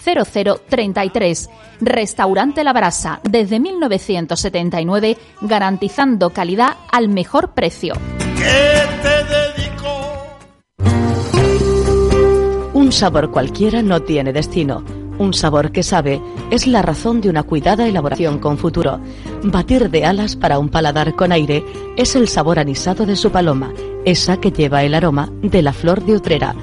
0033. Restaurante La Brasa, desde 1979, garantizando calidad al mejor precio.
Un sabor cualquiera no tiene destino. Un sabor que sabe es la razón de una cuidada elaboración con futuro. Batir de alas para un paladar con aire es el sabor anisado de su paloma, esa que lleva el aroma de la flor de Utrera.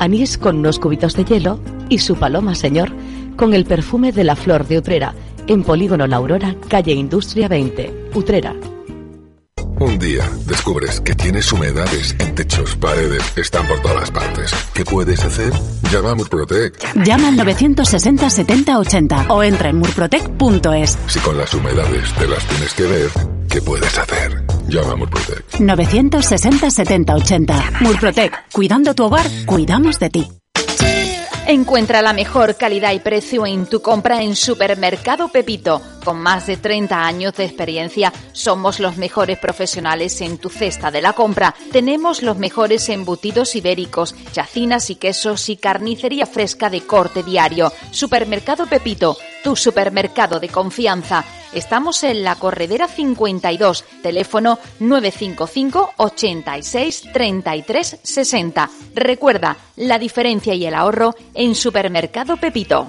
Anís con unos cubitos de hielo y su paloma señor con el perfume de la flor de Utrera en Polígono La Aurora, calle Industria 20, Utrera.
Un día descubres que tienes humedades en techos, paredes, están por todas partes. ¿Qué puedes hacer? Llama a Murprotec.
Llama al 960 70 80 o entra en murprotec.es.
Si con las humedades te las tienes que ver, ¿qué puedes hacer? Llama a Murprotec.
960 70 80. Murprotec. Cuidando tu hogar, cuidamos de ti.
Encuentra la mejor calidad y precio en tu compra en Supermercado Pepito. Con más de 30 años de experiencia, somos los mejores profesionales en tu cesta de la compra. Tenemos los mejores embutidos ibéricos, chacinas y quesos y carnicería fresca de corte diario. Supermercado Pepito, tu supermercado de confianza. Estamos en la Corredera 52, teléfono 955 86 33 60. Recuerda, la diferencia y el ahorro en Supermercado Pepito.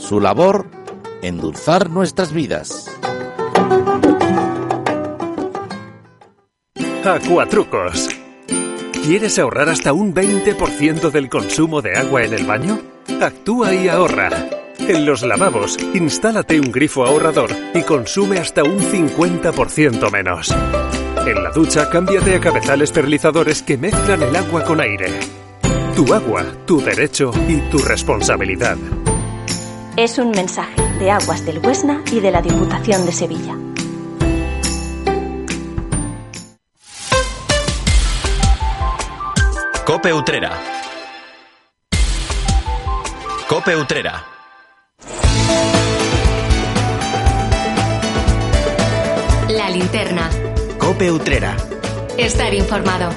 su labor, endulzar nuestras vidas.
Acuatrucos. ¿Quieres ahorrar hasta un 20% del consumo de agua en el baño? Actúa y ahorra. En los lavabos, instálate un grifo ahorrador y consume hasta un 50% menos. En la ducha, cámbiate a cabezales perlizadores que mezclan el agua con aire. Tu agua, tu derecho y tu responsabilidad.
Es un mensaje de Aguas del Huesna y de la Diputación de Sevilla.
Cope Utrera. Cope Utrera.
La linterna.
Cope Utrera.
Estar informado.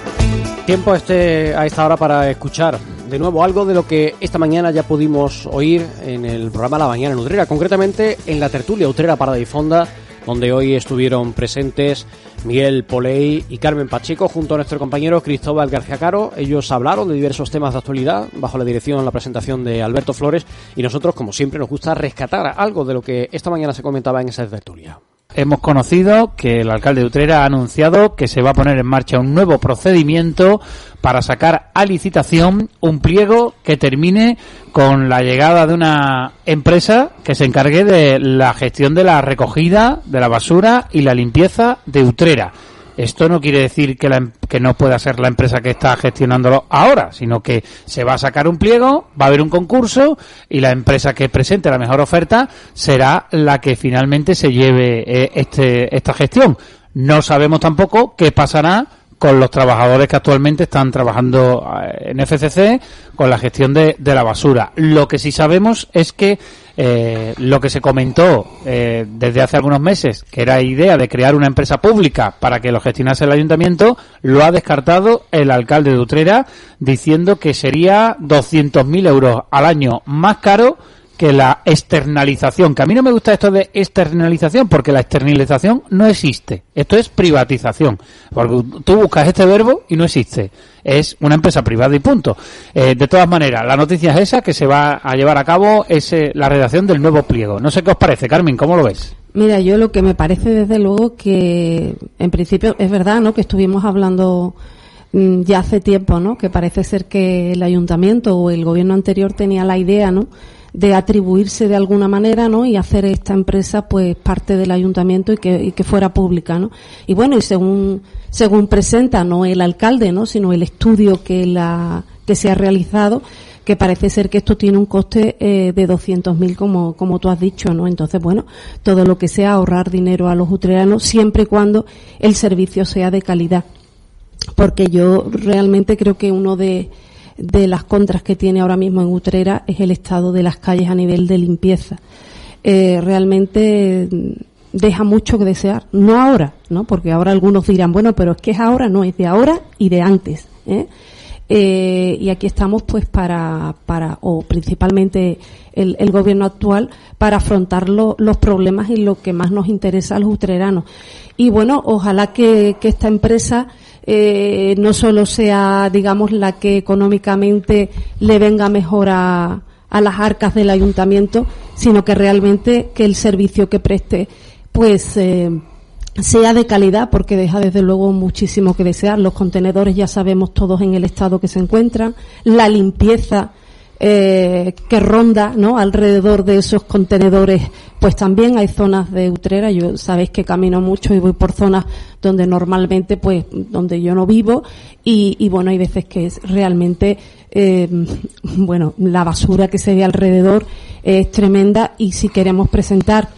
Tiempo este a esta hora para escuchar de nuevo algo de lo que esta mañana ya pudimos oír en el programa La Mañana en Utrera, concretamente en la tertulia Utrera para Difonda, donde hoy estuvieron presentes Miguel Poley y Carmen Pacheco junto a nuestro compañero Cristóbal García Caro. Ellos hablaron de diversos temas de actualidad bajo la dirección, la presentación de Alberto Flores y nosotros, como siempre, nos gusta rescatar algo de lo que esta mañana se comentaba en esa tertulia.
Hemos conocido que el alcalde de Utrera ha anunciado que se va a poner en marcha un nuevo procedimiento para sacar a licitación un pliego que termine con la llegada de una empresa que se encargue de la gestión de la recogida de la basura y la limpieza de Utrera. Esto no quiere decir que, la, em- que no pueda ser la empresa que está gestionándolo ahora, sino que se va a sacar un pliego, va a haber un concurso y la empresa que presente la mejor oferta será la que finalmente se lleve eh, este, esta gestión. No sabemos tampoco qué pasará con los trabajadores que actualmente están trabajando eh, en FCC con la gestión de, de la basura. Lo que sí sabemos es que eh, lo que se comentó eh, desde hace algunos meses, que era idea de crear una empresa pública para que lo gestionase el ayuntamiento, lo ha descartado el alcalde de Utrera diciendo que sería 200.000 euros al año más caro que la externalización, que a mí no me gusta esto de externalización, porque la externalización no existe. Esto es privatización. Porque tú buscas este verbo y no existe. Es una empresa privada y punto. Eh, de todas maneras, la noticia es esa, que se va a llevar a cabo es eh, la redacción del nuevo pliego. No sé qué os parece, Carmen, ¿cómo lo ves?
Mira, yo lo que me parece desde luego que en principio es verdad, ¿no? Que estuvimos hablando mm, ya hace tiempo, ¿no? Que parece ser que el ayuntamiento o el gobierno anterior tenía la idea, ¿no? De atribuirse de alguna manera, ¿no? Y hacer esta empresa, pues, parte del ayuntamiento y que, y que fuera pública, ¿no? Y bueno, y según, según presenta, no el alcalde, ¿no? Sino el estudio que la, que se ha realizado, que parece ser que esto tiene un coste eh, de 200.000 como, como tú has dicho, ¿no? Entonces, bueno, todo lo que sea ahorrar dinero a los utreranos siempre y cuando el servicio sea de calidad. Porque yo realmente creo que uno de, de las contras que tiene ahora mismo en Utrera es el estado de las calles a nivel de limpieza. Eh, realmente mm, deja mucho que desear. No ahora, ¿no? Porque ahora algunos dirán, bueno, pero es que es ahora, no, es de ahora y de antes. ¿eh? Eh, y aquí estamos pues para, para o principalmente el, el gobierno actual, para afrontar lo- los problemas y lo que más nos interesa a los utreranos. Y bueno, ojalá que, que esta empresa eh, no solo sea, digamos, la que económicamente le venga mejor a, a las arcas del ayuntamiento, sino que realmente que el servicio que preste, pues, eh, sea de calidad, porque deja desde luego muchísimo que desear. Los contenedores ya sabemos todos en el estado que se encuentran, la limpieza eh, que ronda ¿no? alrededor de esos contenedores, pues también hay zonas de Utrera. Yo sabéis que camino mucho y voy por zonas donde normalmente, pues, donde yo no vivo y, bueno, hay veces que es realmente, eh, bueno, la basura que se ve alrededor es tremenda y si queremos presentar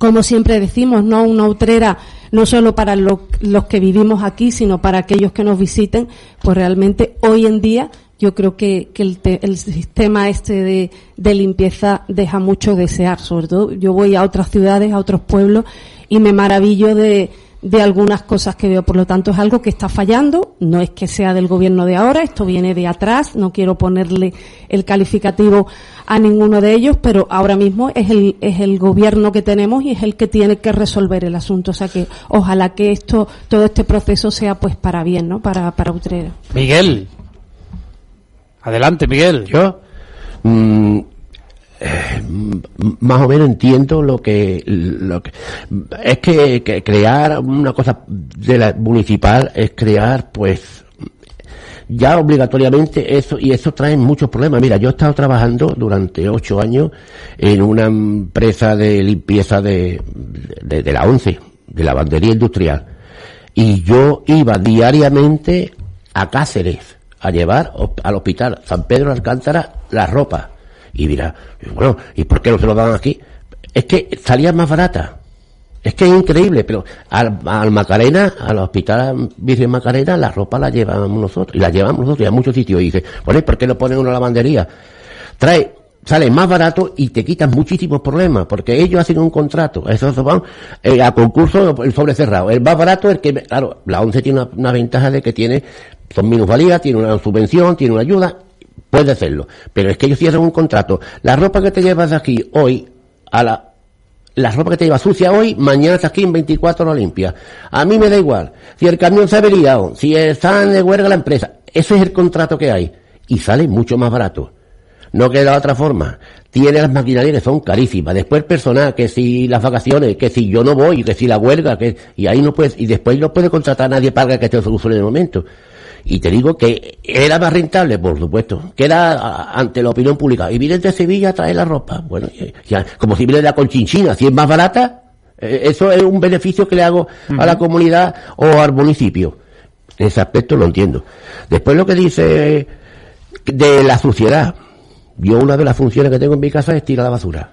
como siempre decimos, no una utrera no solo para lo- los que vivimos aquí, sino para aquellos que nos visiten, pues realmente hoy en día yo creo que, que el, te- el sistema este de, de limpieza deja mucho desear. Sobre todo, yo voy a otras ciudades, a otros pueblos y me maravillo de, de algunas cosas que veo. Por lo tanto, es algo que está fallando. No es que sea del gobierno de ahora, esto viene de atrás. No quiero ponerle el calificativo a ninguno de ellos, pero ahora mismo es el, es el gobierno que tenemos y es el que tiene que resolver el asunto. O sea que ojalá que esto, todo este proceso sea pues para bien, ¿no? Para, para Utrera.
Miguel. Adelante, Miguel.
Yo. mm, eh, más o menos entiendo lo que, lo que es que, que crear una cosa de la municipal es crear pues ya obligatoriamente eso y eso trae muchos problemas mira yo he estado trabajando durante ocho años en una empresa de limpieza de, de, de la once de lavandería industrial y yo iba diariamente a Cáceres a llevar al hospital San Pedro de Alcántara la ropa y dirá, bueno, ¿y por qué no se lo dan aquí? Es que salía más barata. Es que es increíble, pero al, Macarena, al hospital Virgen Macarena, la ropa la llevamos nosotros, y la llevamos nosotros, y a muchos sitios, y dice, bueno, ¿y por qué lo ponen en una lavandería? Trae, sale más barato y te quitan muchísimos problemas, porque ellos hacen un contrato, esos van eh, a concurso el sobre cerrado. El más barato es que, claro, la ONCE tiene una, ventaja de que tiene, son minusvalías, tiene una subvención, tiene una ayuda, puede hacerlo. Pero es que ellos cierran un contrato. La ropa que te llevas aquí hoy, a la, la ropa que te llevas sucia hoy, mañana está aquí en 24 horas limpia. A mí me da igual. Si el camión se ha averiado, si está de huelga la empresa, ese es el contrato que hay. Y sale mucho más barato. No queda de otra forma. Tiene las maquinarias que son carísimas. Después el personal, que si las vacaciones, que si yo no voy, que si la huelga, que, y ahí no puedes, y después no puede contratar a nadie para que te solucione en el momento. Y te digo que era más rentable, por supuesto, que era ante la opinión pública. Y vienes de Sevilla a traer la ropa. Bueno, ya, como si viene de la Conchinchina, si es más barata, eh, eso es un beneficio que le hago a la comunidad o al municipio. En ese aspecto lo entiendo. Después lo que dice de la suciedad. Yo una de las funciones que tengo en mi casa es tirar la basura.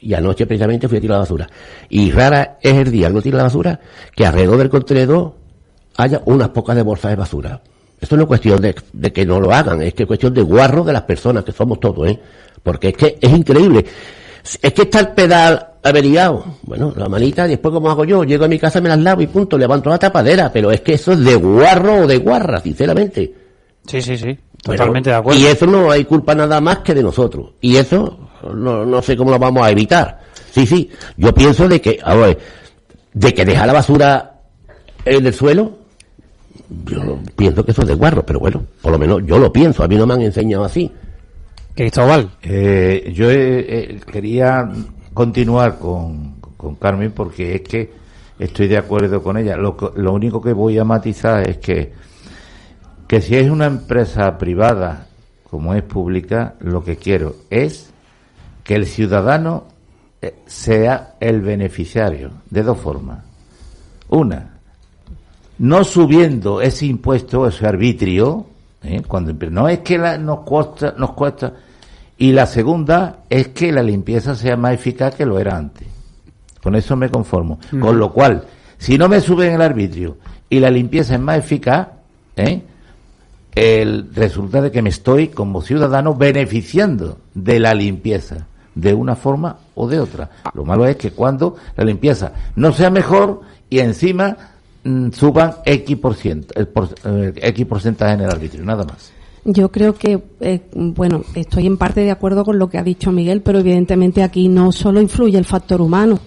Y anoche precisamente fui a tirar la basura. Y rara es el día que no tiro la basura que alrededor del contenedor haya unas pocas bolsas de basura. Esto no es cuestión de, de que no lo hagan, es que es cuestión de guarro de las personas, que somos todos, ¿eh? Porque es que es increíble. Es que está el pedal averiado. Bueno, la manita, después como hago yo, llego a mi casa, me las lavo y punto, levanto la tapadera, pero es que eso es de guarro o de guarra, sinceramente.
Sí, sí, sí.
Bueno,
Totalmente de acuerdo.
Y eso no hay culpa nada más que de nosotros. Y eso no, no sé cómo lo vamos a evitar. Sí, sí. Yo pienso de que, a ver, de que deja la basura en el suelo, yo pienso que eso es de guarro, pero bueno, por lo menos yo lo pienso. A mí no me han enseñado así.
Cristóbal.
Eh, yo eh, eh, quería continuar con, con Carmen porque es que estoy de acuerdo con ella. Lo, que- lo único que voy a matizar es que, que si es una empresa privada como es pública, lo que quiero es que el ciudadano eh, sea el beneficiario de dos formas. Una, no subiendo ese impuesto, ese arbitrio, ¿eh? cuando no es que la- nos cuesta, nos cuesta, y la segunda es que la limpieza sea más eficaz que lo era antes. Con eso me conformo.
Mm.
Con lo cual, si no me suben el arbitrio y la limpieza es más eficaz, ¿eh? El resulta de que me estoy como ciudadano beneficiando de la limpieza de una forma o de otra. Lo malo es que cuando la limpieza no sea mejor y encima mm, suban X por ciento, por- eh, X porcentaje en el arbitrio, nada más.
Yo creo que, eh, bueno, estoy en parte de acuerdo con lo que ha dicho Miguel, pero evidentemente aquí no solo influye el factor humano.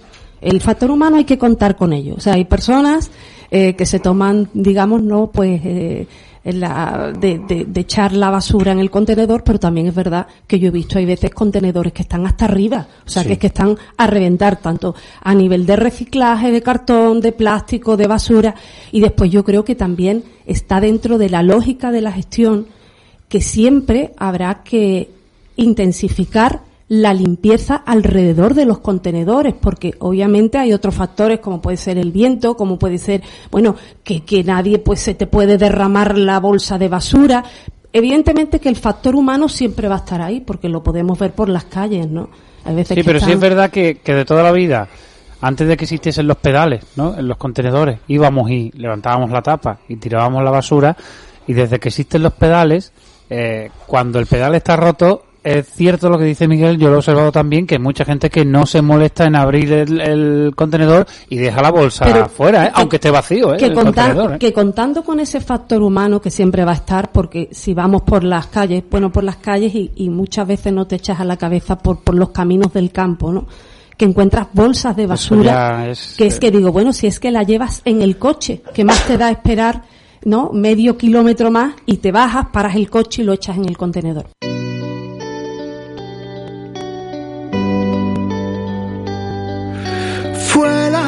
El factor humano hay que contar con ello. O sea, hay personas eh, que se toman, digamos, no, pues, eh, en la, de, de- de echar la basura en el contenedor, pero también es verdad que yo he visto, hay veces contenedores que están hasta arriba. O sea,
Sí.
que es que están a reventar, tanto a nivel de reciclaje, de cartón, de plástico, de basura. Y después yo creo que también está dentro de la lógica de la gestión que siempre habrá que intensificar la limpieza alrededor de los contenedores, porque obviamente hay otros factores como puede ser el viento, como puede ser, bueno, que, que nadie pues se te puede derramar la bolsa de basura. Evidentemente que el factor humano siempre va a estar ahí, porque lo podemos ver por las calles, ¿no? Hay veces
Sí,
que
pero sí es verdad que, que de toda la vida, antes de que existiesen los pedales, ¿no? En los contenedores, íbamos y levantábamos la tapa y tirábamos la basura, y desde que existen los pedales, eh, cuando el pedal está roto,
es cierto lo que dice Miguel, yo lo he observado también, que hay mucha gente que no se molesta en abrir el, el contenedor y deja la bolsa
Pero
afuera, ¿eh?
que-
aunque esté vacío. ¿eh?
que, contar-
¿eh?
que contando con ese factor humano que siempre va a estar, porque si vamos por las calles, bueno, por las calles y, y muchas veces no te echas a la cabeza por, por los caminos del campo, ¿no? Que encuentras bolsas de basura,
es,
que es
eh,
que digo, bueno, si es que la llevas en el coche, ¿qué más te da esperar, ¿no? Medio kilómetro más y te bajas, paras el coche y lo echas en el contenedor.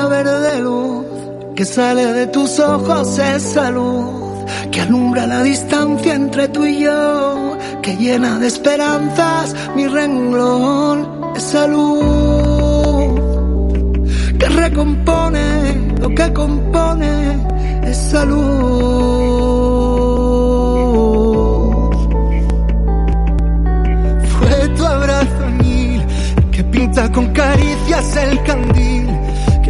Verde luz que sale de tus ojos, esa luz que alumbra la distancia entre tú y yo, que llena de esperanzas mi renglón, esa luz que recompone lo que compone, esa luz. Fue tu abrazo añil que pinta con caricias el candil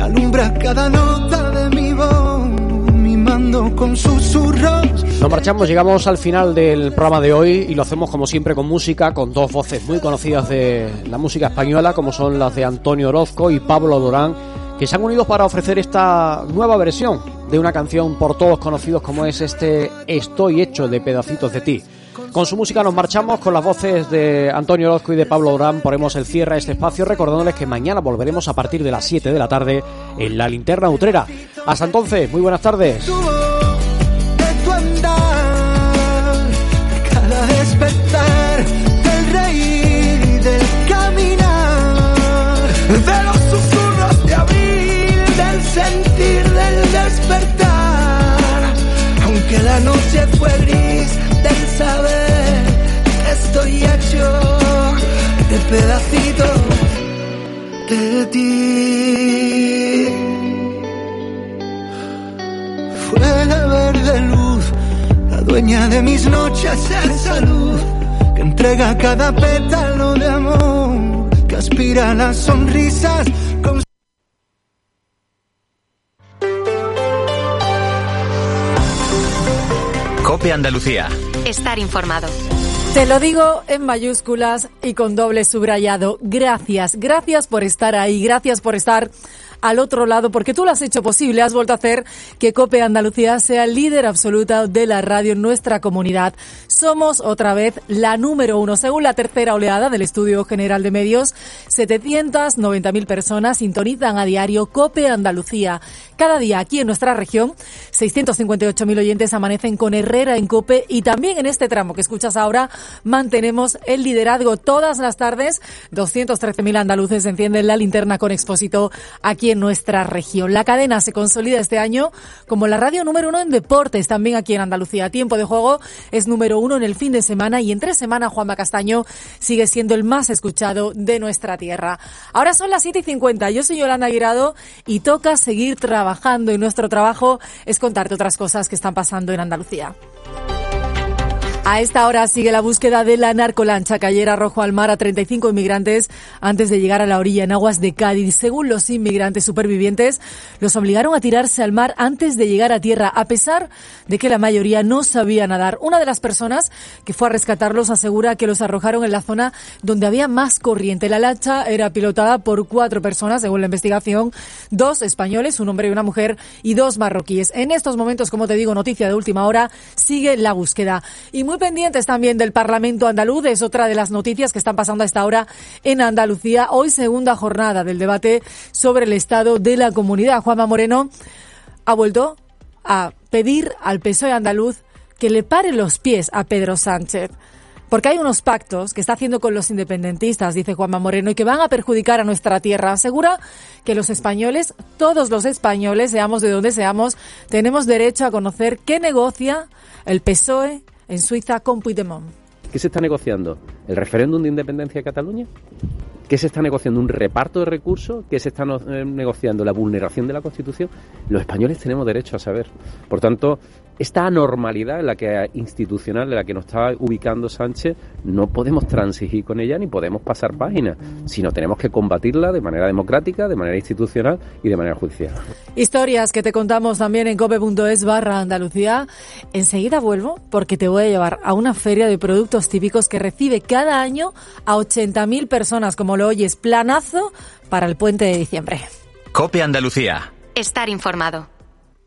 alumbra cada nota de mi voz, mimando con susurros.
Nos marchamos, llegamos al final del programa de hoy y lo hacemos como siempre con música, con dos voces muy conocidas de la música española, como son las de Antonio Orozco y Pablo Durán, que se han unido para ofrecer esta nueva versión de una canción por todos conocidos como es este Estoy hecho de pedacitos de ti. Con su música nos marchamos, con las voces de Antonio Orozco y de Pablo Durán ponemos el cierre a este espacio recordándoles que mañana volveremos a partir de las 7 de la tarde en la linterna utrera. Hasta entonces, muy buenas tardes.
Estoy hecho de pedacitos de ti. Fue la verde luz, la dueña de mis noches, esa luz que entrega cada pétalo de amor, que aspira a las sonrisas con
Cope Andalucía.
Estar informado.
Te lo digo en mayúsculas y con doble subrayado. Gracias, gracias por estar ahí, gracias por estar al otro lado, porque tú lo has hecho posible, has vuelto a hacer que Cope Andalucía sea el líder absoluto de la radio en nuestra comunidad. Somos otra vez la número uno, según la tercera oleada del Estudio General de Medios. 790.000 personas sintonizan a diario Cope Andalucía. Cada día aquí en nuestra región, 658.000 oyentes amanecen con Herrera en Cope y también en este tramo que escuchas ahora mantenemos el liderazgo todas las tardes. 213.000 andaluces encienden la linterna con Expósito aquí en nuestra región. La cadena se consolida este año como la radio número uno en deportes, también aquí en Andalucía. Tiempo de juego es número uno en el fin de semana y en tres semanas Juanma Castaño sigue siendo el más escuchado de nuestra tierra. Ahora son las 7 y 50. Yo soy Yolanda Guirado y toca seguir trabajando y nuestro trabajo es contarte otras cosas que están pasando en Andalucía. A esta hora sigue la búsqueda de la narcolancha que ayer arrojó al mar a 35 inmigrantes antes de llegar a la orilla en aguas de Cádiz. Según los inmigrantes supervivientes, los obligaron a tirarse al mar antes de llegar a tierra, a pesar de que la mayoría no sabía nadar. Una de las personas que fue a rescatarlos asegura que los arrojaron en la zona donde había más corriente. La lancha era pilotada por cuatro personas, según la investigación, dos españoles, un hombre y una mujer, y dos marroquíes. En estos momentos, como te digo, noticia de última hora, sigue la búsqueda. Y muy pendientes también del Parlamento andaluz, es otra de las noticias que están pasando a esta hora en Andalucía. Hoy segunda jornada del debate sobre el estado de la comunidad. Juanma Moreno ha vuelto a pedir al PSOE andaluz que le pare los pies a Pedro Sánchez. Porque hay unos pactos que está haciendo con los independentistas, dice Juanma Moreno, y que van a perjudicar a nuestra tierra. Asegura que los españoles, todos los españoles, seamos de donde seamos, tenemos derecho a conocer qué negocia el PSOE en Suiza con Puigdemont.
¿Qué se está negociando? ¿El referéndum de independencia de Cataluña? ¿Qué se está negociando? ¿Un reparto de recursos? ¿Qué se está eh, negociando? ¿La vulneración de la Constitución? Los españoles tenemos derecho a saber. Por tanto, esta anormalidad en la que institucional en la que nos está ubicando Sánchez no podemos transigir con ella ni podemos pasar páginas, sino tenemos que combatirla de manera democrática, de manera institucional y de manera judicial.
Historias que te contamos también en cope.es barra Andalucía. Enseguida vuelvo porque te voy a llevar a una feria de productos típicos que recibe cada año a 80.000 personas, como lo oyes, planazo para el puente de diciembre.
Cope Andalucía.
Estar informado.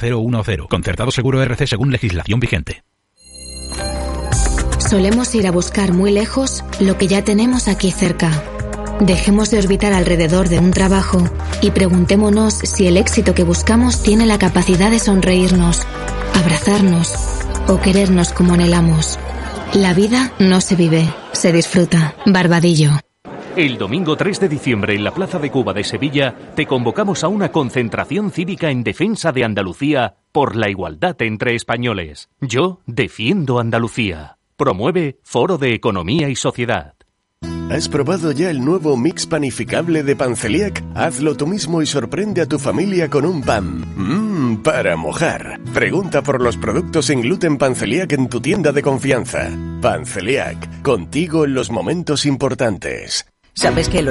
010. Concertado seguro RC según legislación vigente.
Solemos ir a buscar muy lejos lo que ya tenemos aquí cerca. Dejemos de orbitar alrededor de un trabajo y preguntémonos si el éxito que buscamos tiene la capacidad de sonreírnos, abrazarnos o querernos como anhelamos. La vida no se vive, se disfruta. Barbadillo.
El domingo 3 de diciembre en la Plaza de Cuba de Sevilla te convocamos a una concentración cívica en defensa de Andalucía por la igualdad entre españoles. Yo defiendo Andalucía. Promueve Foro de Economía y Sociedad.
¿Has probado ya el nuevo mix panificable de Panceliac? Hazlo tú mismo y sorprende a tu familia con un pan. Mmm, para mojar. Pregunta por los productos sin gluten Panceliac en tu tienda de confianza. Panceliac, contigo en los momentos importantes.
¿Sabes que